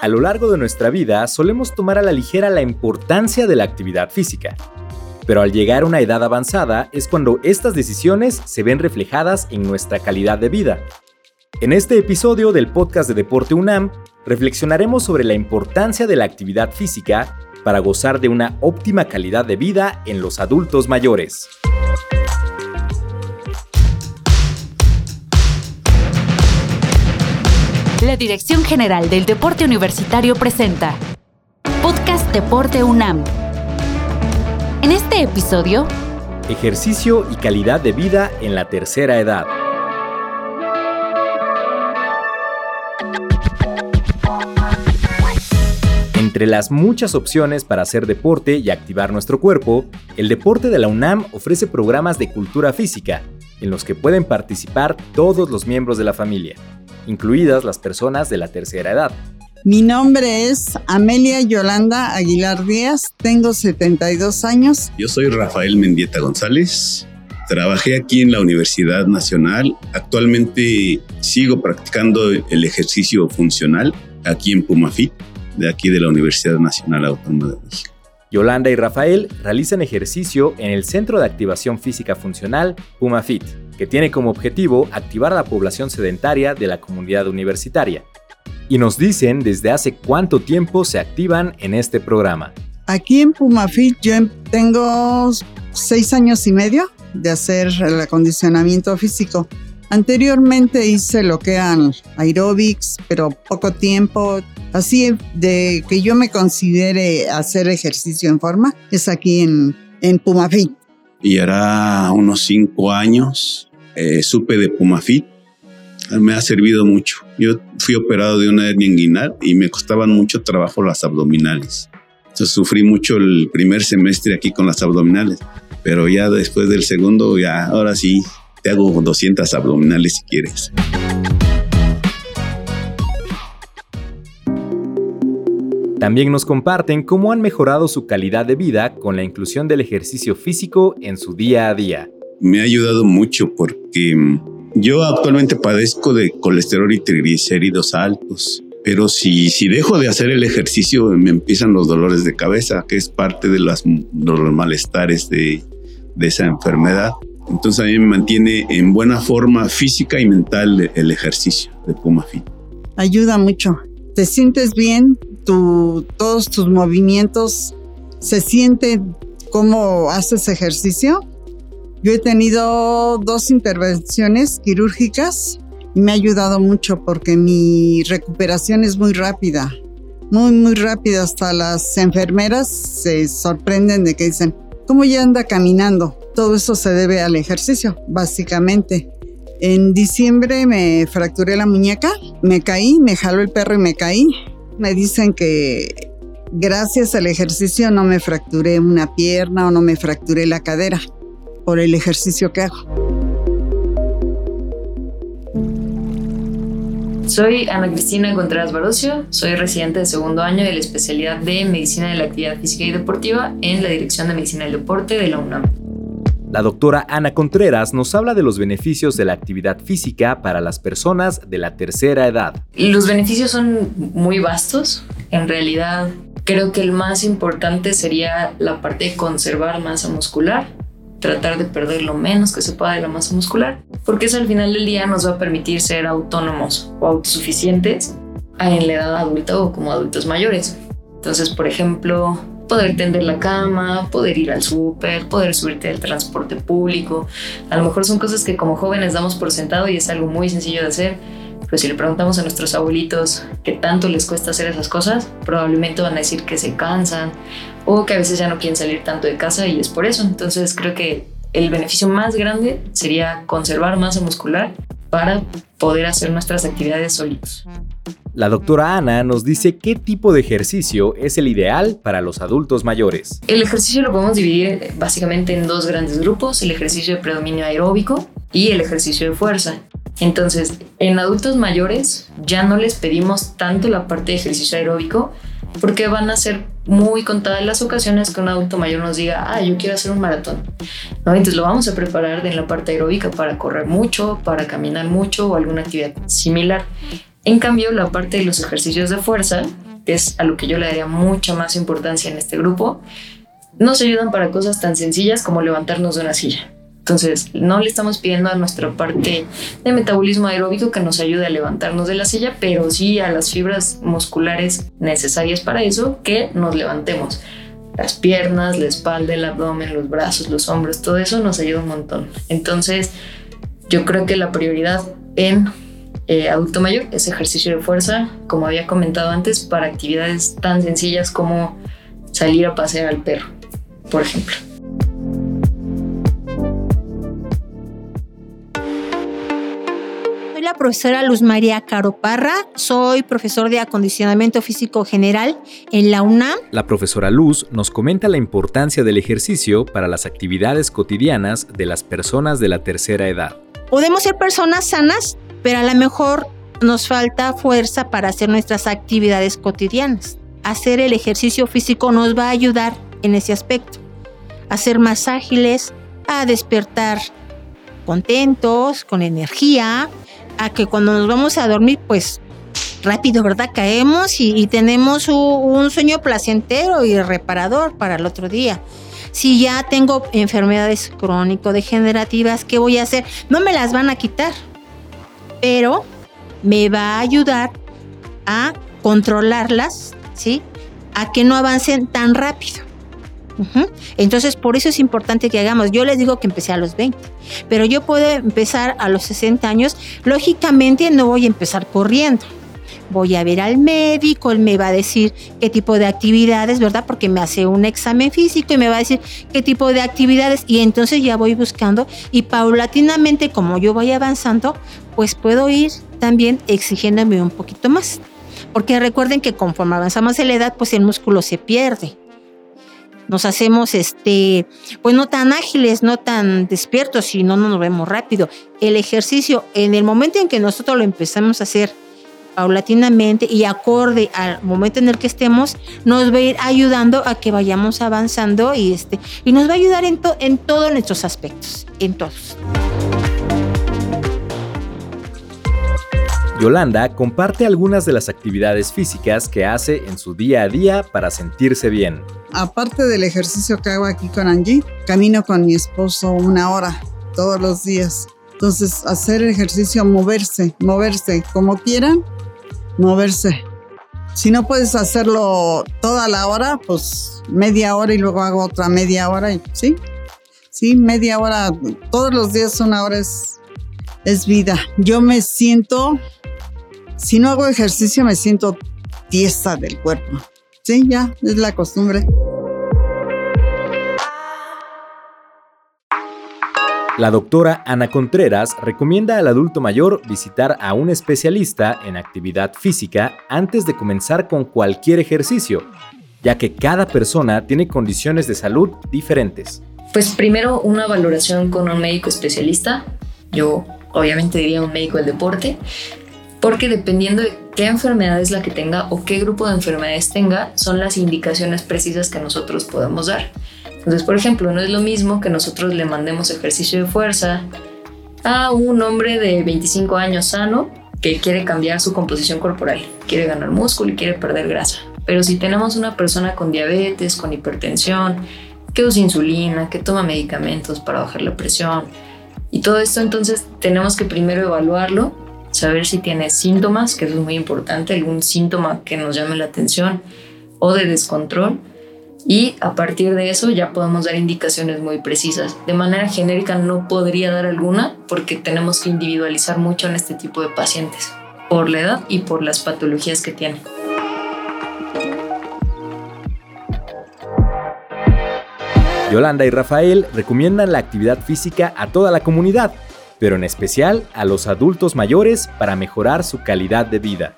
A lo largo de nuestra vida solemos tomar a la ligera la importancia de la actividad física. Pero al llegar a una edad avanzada es cuando estas decisiones se ven reflejadas en nuestra calidad de vida. En este episodio del podcast de Deporte UNAM, reflexionaremos sobre la importancia de la actividad física para gozar de una óptima calidad de vida en los adultos mayores. La Dirección General del Deporte Universitario presenta Podcast Deporte UNAM. En este episodio, Ejercicio y calidad de vida en la tercera edad. Entre las muchas opciones para hacer deporte y activar nuestro cuerpo, el deporte de la UNAM ofrece programas de cultura física, en los que pueden participar todos los miembros de la familia incluidas las personas de la tercera edad. Mi nombre es Amelia Yolanda Aguilar Díaz, tengo 72 años. Yo soy Rafael Mendieta González, trabajé aquí en la Universidad Nacional, actualmente sigo practicando el ejercicio funcional aquí en Pumafit, de aquí de la Universidad Nacional Autónoma de México. Yolanda y Rafael realizan ejercicio en el Centro de Activación Física Funcional PumaFit, que tiene como objetivo activar a la población sedentaria de la comunidad universitaria. Y nos dicen desde hace cuánto tiempo se activan en este programa. Aquí en PumaFit yo em, tengo seis años y medio de hacer el acondicionamiento físico. Anteriormente hice lo que eran aerobics, pero poco tiempo. Así de que yo me considere hacer ejercicio en forma es aquí en, en Pumafit. Y hará unos cinco años eh, supe de Pumafit. Me ha servido mucho. Yo fui operado de una hernia inguinal y me costaban mucho trabajo las abdominales. Entonces sufrí mucho el primer semestre aquí con las abdominales. Pero ya después del segundo, ya ahora sí te hago 200 abdominales si quieres. También nos comparten cómo han mejorado su calidad de vida con la inclusión del ejercicio físico en su día a día. Me ha ayudado mucho porque mm, yo actualmente padezco de colesterol y triglicéridos altos. Pero si, si dejo de hacer el ejercicio, me empiezan los dolores de cabeza, que es parte de, las, de los malestares de, de esa enfermedad. Entonces a mí me mantiene en buena forma física y mental el ejercicio de Puma Fit. Ayuda mucho. Te sientes bien, tu, todos tus movimientos se siente cómo haces ejercicio. Yo he tenido dos intervenciones quirúrgicas y me ha ayudado mucho porque mi recuperación es muy rápida, muy, muy rápida. Hasta las enfermeras se sorprenden de que dicen, ¿cómo ya anda caminando? Todo eso se debe al ejercicio, básicamente. En diciembre me fracturé la muñeca, me caí, me jaló el perro y me caí. Me dicen que gracias al ejercicio no me fracturé una pierna o no me fracturé la cadera por el ejercicio que hago. Soy Ana Cristina Contreras Barocio, soy residente de segundo año de la especialidad de Medicina de la Actividad Física y Deportiva en la Dirección de Medicina del Deporte de la UNAM. La doctora Ana Contreras nos habla de los beneficios de la actividad física para las personas de la tercera edad. Los beneficios son muy vastos. En realidad, creo que el más importante sería la parte de conservar masa muscular, tratar de perder lo menos que se pueda de la masa muscular, porque eso al final del día nos va a permitir ser autónomos o autosuficientes en la edad adulta o como adultos mayores. Entonces, por ejemplo, poder tender la cama, poder ir al súper, poder subirte al transporte público. A lo mejor son cosas que como jóvenes damos por sentado y es algo muy sencillo de hacer, pero si le preguntamos a nuestros abuelitos qué tanto les cuesta hacer esas cosas, probablemente van a decir que se cansan o que a veces ya no quieren salir tanto de casa y es por eso. Entonces creo que el beneficio más grande sería conservar masa muscular para poder hacer nuestras actividades solitos. La doctora Ana nos dice qué tipo de ejercicio es el ideal para los adultos mayores. El ejercicio lo podemos dividir básicamente en dos grandes grupos, el ejercicio de predominio aeróbico y el ejercicio de fuerza. Entonces, en adultos mayores ya no les pedimos tanto la parte de ejercicio aeróbico porque van a ser muy contadas las ocasiones que un adulto mayor nos diga, ah, yo quiero hacer un maratón. ¿No? Entonces lo vamos a preparar en la parte aeróbica para correr mucho, para caminar mucho o alguna actividad similar. En cambio, la parte de los ejercicios de fuerza que es a lo que yo le daría mucha más importancia en este grupo, nos ayudan para cosas tan sencillas como levantarnos de una silla. Entonces, no le estamos pidiendo a nuestra parte de metabolismo aeróbico que nos ayude a levantarnos de la silla, pero sí a las fibras musculares necesarias para eso que nos levantemos. Las piernas, la espalda, el abdomen, los brazos, los hombros, todo eso nos ayuda un montón. Entonces, yo creo que la prioridad en eh, adulto mayor es ejercicio de fuerza, como había comentado antes, para actividades tan sencillas como salir a pasear al perro, por ejemplo. Profesora Luz María Caro Parra, soy profesor de acondicionamiento físico general en la UNAM. La profesora Luz nos comenta la importancia del ejercicio para las actividades cotidianas de las personas de la tercera edad. Podemos ser personas sanas, pero a lo mejor nos falta fuerza para hacer nuestras actividades cotidianas. Hacer el ejercicio físico nos va a ayudar en ese aspecto. A ser más ágiles, a despertar contentos, con energía, a que cuando nos vamos a dormir, pues rápido, ¿verdad? Caemos y, tenemos un, sueño placentero y reparador para el otro día. Si ya tengo enfermedades crónico-degenerativas, ¿qué voy a hacer? No me las van a quitar, pero me va a ayudar a controlarlas, ¿sí? A que no avancen tan rápido. Entonces, por eso es importante que hagamos. Yo les digo que empecé a los 20, pero yo puedo empezar a los 60 años. Lógicamente, no voy a empezar corriendo. Voy a ver al médico, él me va a decir qué tipo de actividades, ¿verdad? Porque me hace un examen físico y me va a decir qué tipo de actividades y entonces ya voy buscando y paulatinamente como yo voy avanzando, pues puedo ir también exigiéndome un poquito más. Porque recuerden que conforme avanzamos en la edad, pues el músculo se pierde nos hacemos este, pues no tan ágiles, no tan despiertos, no, no nos vemos rápido. El ejercicio, en el momento en que nosotros lo empezamos a hacer paulatinamente y acorde al momento en el que estemos, nos va a ir ayudando a que vayamos avanzando y, este, y nos va a ayudar en, en todos nuestros aspectos, en todos. Yolanda comparte algunas de las actividades físicas que hace en su día a día para sentirse bien. Aparte del ejercicio que hago aquí con Angie, camino con mi esposo una hora todos los días. Entonces, hacer ejercicio, moverse, moverse como quieran, moverse. Si no puedes hacerlo toda la hora, pues media hora y luego hago otra media hora, y, ¿sí? Sí, media hora, todos los días una hora es, es vida. Yo me siento si no hago ejercicio me siento tiesa del cuerpo. Sí, ya, es la costumbre. La doctora Ana Contreras recomienda al adulto mayor visitar a un especialista en actividad física antes de comenzar con cualquier ejercicio, ya que cada persona tiene condiciones de salud diferentes. Pues primero una valoración con un médico especialista. Yo obviamente diría un médico del deporte, porque dependiendo de qué enfermedad es la que tenga o qué grupo de enfermedades tenga, son las indicaciones precisas que nosotros podemos dar. Entonces, por ejemplo, no es lo mismo que nosotros le mandemos ejercicio de fuerza a un hombre de 25 años sano que quiere cambiar su composición corporal, quiere ganar músculo y quiere perder grasa. Pero si tenemos una persona con diabetes, con hipertensión, que usa insulina, que toma medicamentos para bajar la presión y todo esto, entonces tenemos que primero evaluarlo saber si tiene síntomas, que eso es muy importante, algún síntoma que nos llame la atención o de descontrol. Y a partir de eso ya podemos dar indicaciones muy precisas. De manera genérica no podría dar alguna porque tenemos que individualizar mucho en este tipo de pacientes, por la edad y por las patologías que tienen. Yolanda y Rafael recomiendan la actividad física a toda la comunidad, pero en especial a los adultos mayores para mejorar su calidad de vida.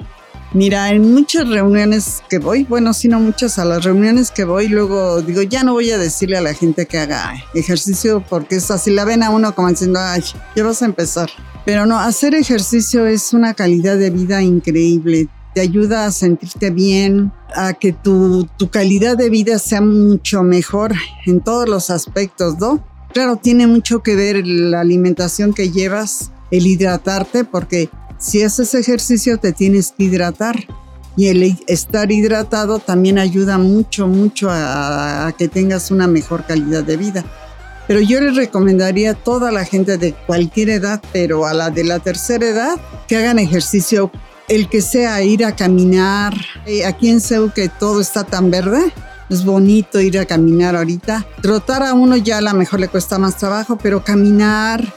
Mira, en muchas reuniones que voy, bueno, si no muchas, a las reuniones que voy, luego digo, ya no voy a decirle a la gente que haga ejercicio porque es así, la ven a uno como diciendo, ay, ya vas a empezar. Pero no, hacer ejercicio es una calidad de vida increíble. Te ayuda a sentirte bien, a que tu, tu calidad de vida sea mucho mejor en todos los aspectos, ¿no? Claro, tiene mucho que ver la alimentación que llevas, el hidratarte, porque si haces ejercicio te tienes que hidratar. y el estar hidratado también ayuda mucho, mucho a, que tengas una mejor calidad de vida. Pero yo les recomendaría a toda la gente de cualquier edad, pero a la de la tercera edad, que hagan ejercicio, el que sea ir a caminar. Eh, aquí en Seúl que todo está tan verde, es bonito ir a caminar ahorita. Trotar a uno ya a lo mejor le cuesta más trabajo, pero caminar,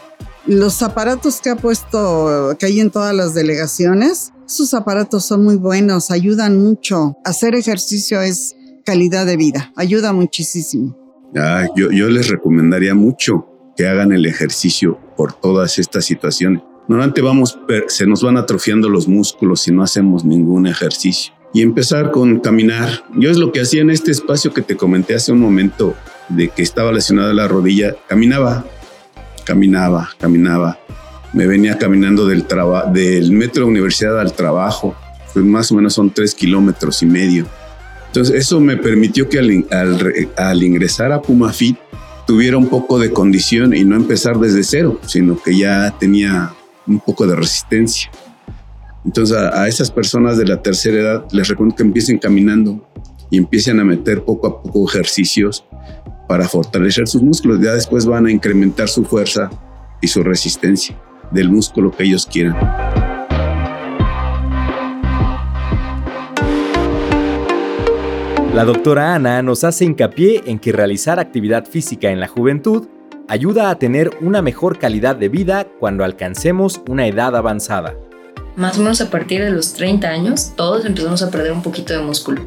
los aparatos que ha puesto, que hay en todas las delegaciones, esos aparatos son muy buenos, ayudan mucho. Hacer ejercicio es calidad de vida, ayuda muchísimo. Ah, yo, yo les recomendaría mucho que hagan el ejercicio por todas estas situaciones. Normalmente vamos, se nos van atrofiando los músculos si no hacemos ningún ejercicio. Y empezar con caminar. Yo es lo que hacía en este espacio que te comenté hace un momento de que estaba lesionada la rodilla. Caminaba, caminaba, caminaba me venía caminando del, del metro de universidad al trabajo, pues más o menos son tres kilómetros y medio. Entonces eso me permitió que al, ingresar a Pumafit tuviera un poco de condición y no empezar desde cero, sino que ya tenía un poco de resistencia. Entonces a, esas personas de la tercera edad les recomiendo que empiecen caminando y empiecen a meter poco a poco ejercicios para fortalecer sus músculos. Ya después van a incrementar su fuerza y su resistencia del músculo que ellos quieran. La doctora Ana nos hace hincapié en que realizar actividad física en la juventud ayuda a tener una mejor calidad de vida cuando alcancemos una edad avanzada. Más o menos a partir de los 30 años, todos empezamos a perder un poquito de músculo.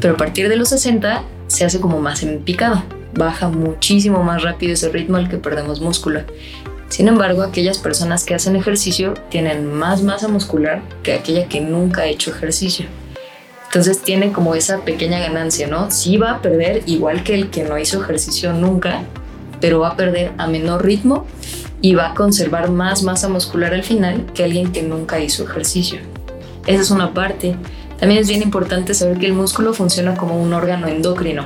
Pero a partir de los 60 se hace como más en picado. Baja muchísimo más rápido ese ritmo al que perdemos músculo. Sin embargo, aquellas personas que hacen ejercicio tienen más masa muscular que aquella que nunca ha hecho ejercicio. Entonces tiene como esa pequeña ganancia, ¿no? Sí va a perder igual que el que no hizo ejercicio nunca, pero va a perder a menor ritmo y va a conservar más masa muscular al final que alguien que nunca hizo ejercicio. Esa es una parte. También es bien importante saber que el músculo funciona como un órgano endocrino.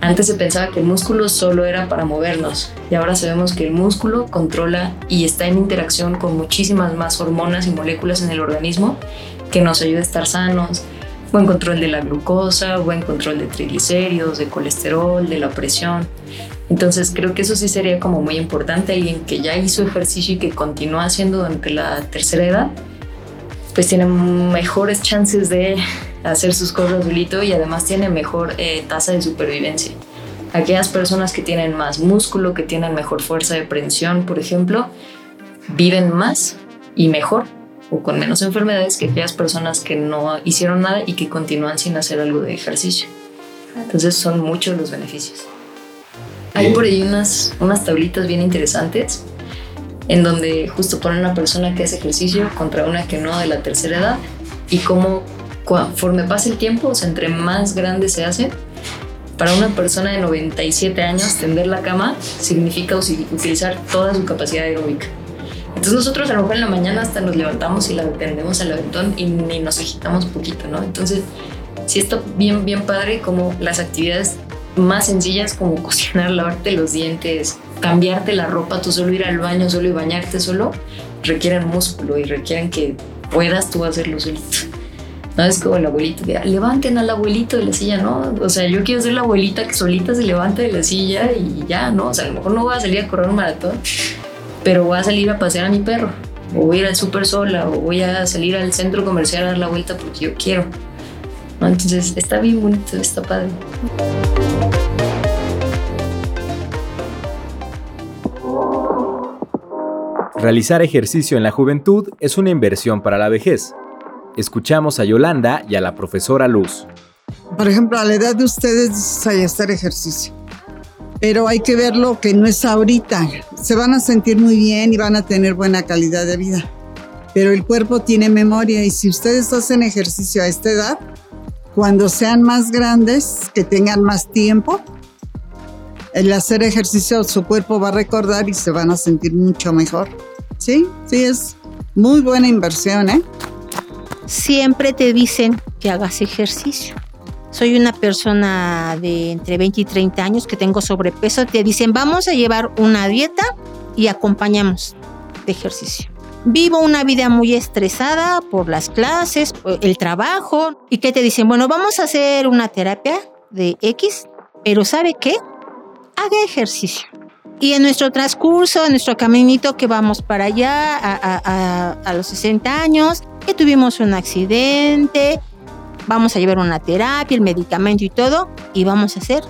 Antes se pensaba que el músculo solo era para movernos y ahora sabemos que el músculo controla y está en interacción con muchísimas más hormonas y moléculas en el organismo que nos ayuda a estar sanos. Buen control de la glucosa, buen control de triglicéridos, de colesterol, de la presión. Entonces creo que eso sí sería como muy importante. Alguien que ya hizo ejercicio y que continúa haciendo durante la tercera edad, pues tiene mejores chances de hacer sus cosas solito y además tiene mejor eh, tasa de supervivencia. Aquellas personas que tienen más músculo, que tienen mejor fuerza de prensión, por ejemplo, viven más y mejor o con menos enfermedades que aquellas personas que no hicieron nada y que continúan sin hacer algo de ejercicio. Entonces son muchos los beneficios. Hay por ahí unas, unas tablitas bien interesantes en donde justo ponen una persona que hace ejercicio contra una que no de la tercera edad y cómo conforme pasa el tiempo, o sea, entre más grande se hace, para una persona de 97 años, tender la cama significa utilizar toda su capacidad aeróbica. Entonces nosotros a lo mejor en la mañana hasta nos levantamos y la tendemos al aventón y ni nos agitamos poquito, ¿no? Entonces, sí está bien, bien padre como las actividades más sencillas como cocinar, lavarte los dientes, cambiarte la ropa, tú solo ir al baño, solo y bañarte solo, requieren músculo y requieren que puedas tú hacerlo solito. No es como el abuelito que levanten al abuelito de la silla, ¿no? O sea, yo quiero ser la abuelita que solita se levanta de la silla y ya, ¿no? O sea, a lo mejor no voy a salir a correr un maratón, pero voy a salir a pasear a mi perro, o voy a ir al súper sola, o voy a salir al centro comercial a dar la vuelta porque yo quiero. ¿No? Entonces, está bien bonito, está padre. Realizar ejercicio en la juventud es una inversión para la vejez Escuchamos a Yolanda y a la profesora Luz. Por ejemplo, a la edad de ustedes hay hacer ejercicio. Pero hay que verlo que no es ahorita. Se van a sentir muy bien y van a tener buena calidad de vida. Pero el cuerpo tiene memoria y si ustedes hacen ejercicio a esta edad, cuando sean más grandes, que tengan más tiempo, el hacer ejercicio su cuerpo va a recordar y se van a sentir mucho mejor. Sí, sí, es muy buena inversión, ¿eh? siempre te dicen que hagas ejercicio. Soy una persona de entre 20 y 30 años que tengo sobrepeso. Te dicen, vamos a llevar una dieta y acompañamos de ejercicio. Vivo una vida muy estresada por las clases, el trabajo, y que te dicen, bueno, vamos a hacer una terapia de X, pero ¿sabe qué? Haga ejercicio. Y en nuestro transcurso, en nuestro caminito que vamos para allá a, a los 60 años, que tuvimos un accidente, vamos a llevar una terapia, el medicamento y todo, y vamos a hacer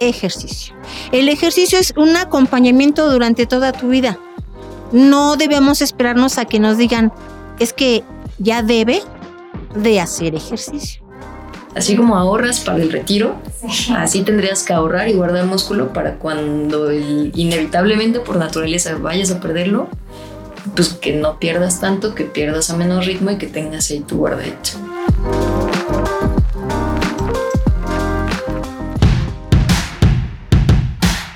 ejercicio. El ejercicio es un acompañamiento durante toda tu vida no debemos esperarnos a que nos digan, es que ya debe de hacer ejercicio. Así como ahorras para el retiro, así tendrías que ahorrar y guardar músculo para cuando inevitablemente por naturaleza vayas a perderlo, pues que no pierdas tanto, que pierdas a menos ritmo y que tengas ahí tu guarda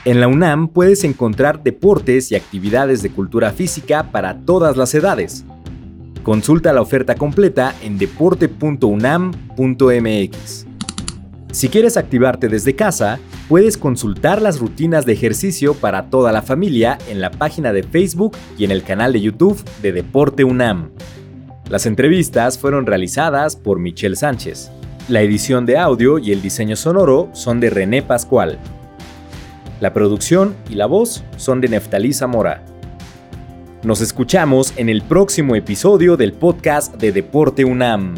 En la UNAM puedes encontrar deportes y actividades de cultura física para todas las edades. Consulta la oferta completa en deporte.unam.mx. Si quieres activarte desde casa, puedes consultar las rutinas de ejercicio para toda la familia en la página de Facebook y en el canal de YouTube de Deporte UNAM. Las entrevistas fueron realizadas por Michelle Sánchez. La edición de audio y el diseño sonoro son de René Pascual. La producción y la voz son de Neftalí Zamora. Nos escuchamos en el próximo episodio del podcast de Deporte UNAM.